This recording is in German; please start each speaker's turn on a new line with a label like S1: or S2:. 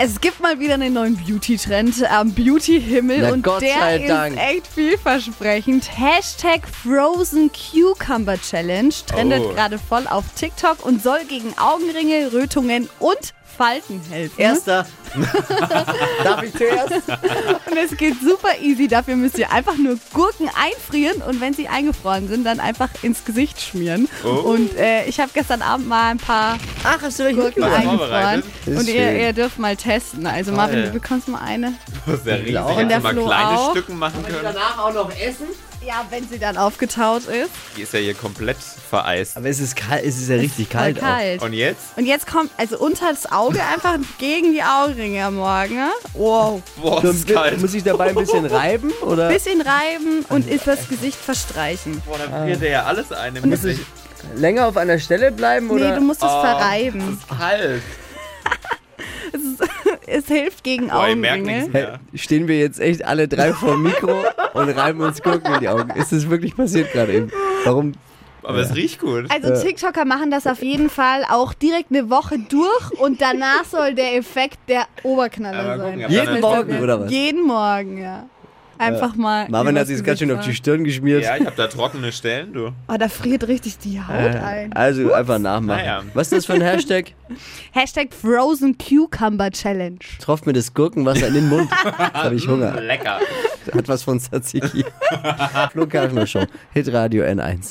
S1: Es gibt mal wieder einen neuen Beauty-Trend am Beauty-Himmel
S2: Na
S1: und
S2: Gott
S1: der ist
S2: Dank.
S1: echt vielversprechend. Hashtag Frozen Cucumber Challenge trendet
S3: Oh.
S1: gerade voll auf TikTok und soll gegen Augenringe, Rötungen und Falten helfen.
S2: Erster. Darf ich zuerst?
S1: Und es geht super easy. Dafür müsst ihr einfach nur Gurken einfrieren und wenn sie eingefroren sind, dann einfach ins Gesicht schmieren.
S3: Oh.
S1: Und äh, ich habe gestern Abend mal ein paar
S2: Ach, hast du welche
S1: Gurken eingefroren. Und ihr, ihr dürft mal testen. Also Marvin, du bekommst mal eine.
S3: Das ist ja riesig.
S2: Und
S3: du mal kleine
S1: auch.
S3: Stücken machen können.
S2: Danach auch noch essen?
S1: Ja, wenn sie dann aufgetaut ist.
S3: Die ist ja hier komplett vereist.
S2: Aber es ist kalt, es ist ja richtig
S1: Voll
S2: kalt.
S1: kalt.
S3: Und jetzt?
S1: Und jetzt kommt, also unter das Auge einfach gegen die Augenringe am Morgen. ne? Wow.
S3: Boah,
S2: Auch. So,
S3: ist kalt.
S2: muss ich dabei ein bisschen reiben? Oder?
S1: Bisschen reiben und ist das Gesicht verstreichen.
S3: Boah, dann friert der ja alles ein im
S1: es
S3: Gesicht.
S2: Länger auf einer Stelle bleiben? Oder?
S1: Nee, du musst es
S3: Oh,
S1: verreiben.
S3: Das ist kalt.
S1: Es, hilft gegen
S3: Boah, ich merk
S1: Augenringe.
S3: mehr.
S2: stehen wir jetzt echt alle drei vor dem Mikro und reiben uns Gurken in die Augen? Ist das wirklich passiert gerade eben? Warum?
S3: Aber es riecht gut.
S1: Also TikToker machen das auf jeden Fall auch direkt eine Woche durch und danach soll der Effekt der Oberknaller sein.
S3: ja,
S2: Jeden Morgen, oder was?
S1: Jeden Morgen, ja. Einfach mal.
S2: Marvin hat sich ganz schön auf die Stirn geschmiert.
S3: Ja, ich habe da trockene Stellen, du.
S1: Oh, da friert richtig die Haut
S2: Äh,
S1: ein.
S2: Also einfach nachmachen.
S3: Naja.
S2: Was ist das für ein Hashtag?
S1: Hashtag Frozen Cucumber Challenge.
S2: Tropft mir das Gurkenwasser in den Mund. Habe ich Hunger.
S3: Lecker.
S2: Hat was von Tzatziki. Kerschner Show. Hitradio N1.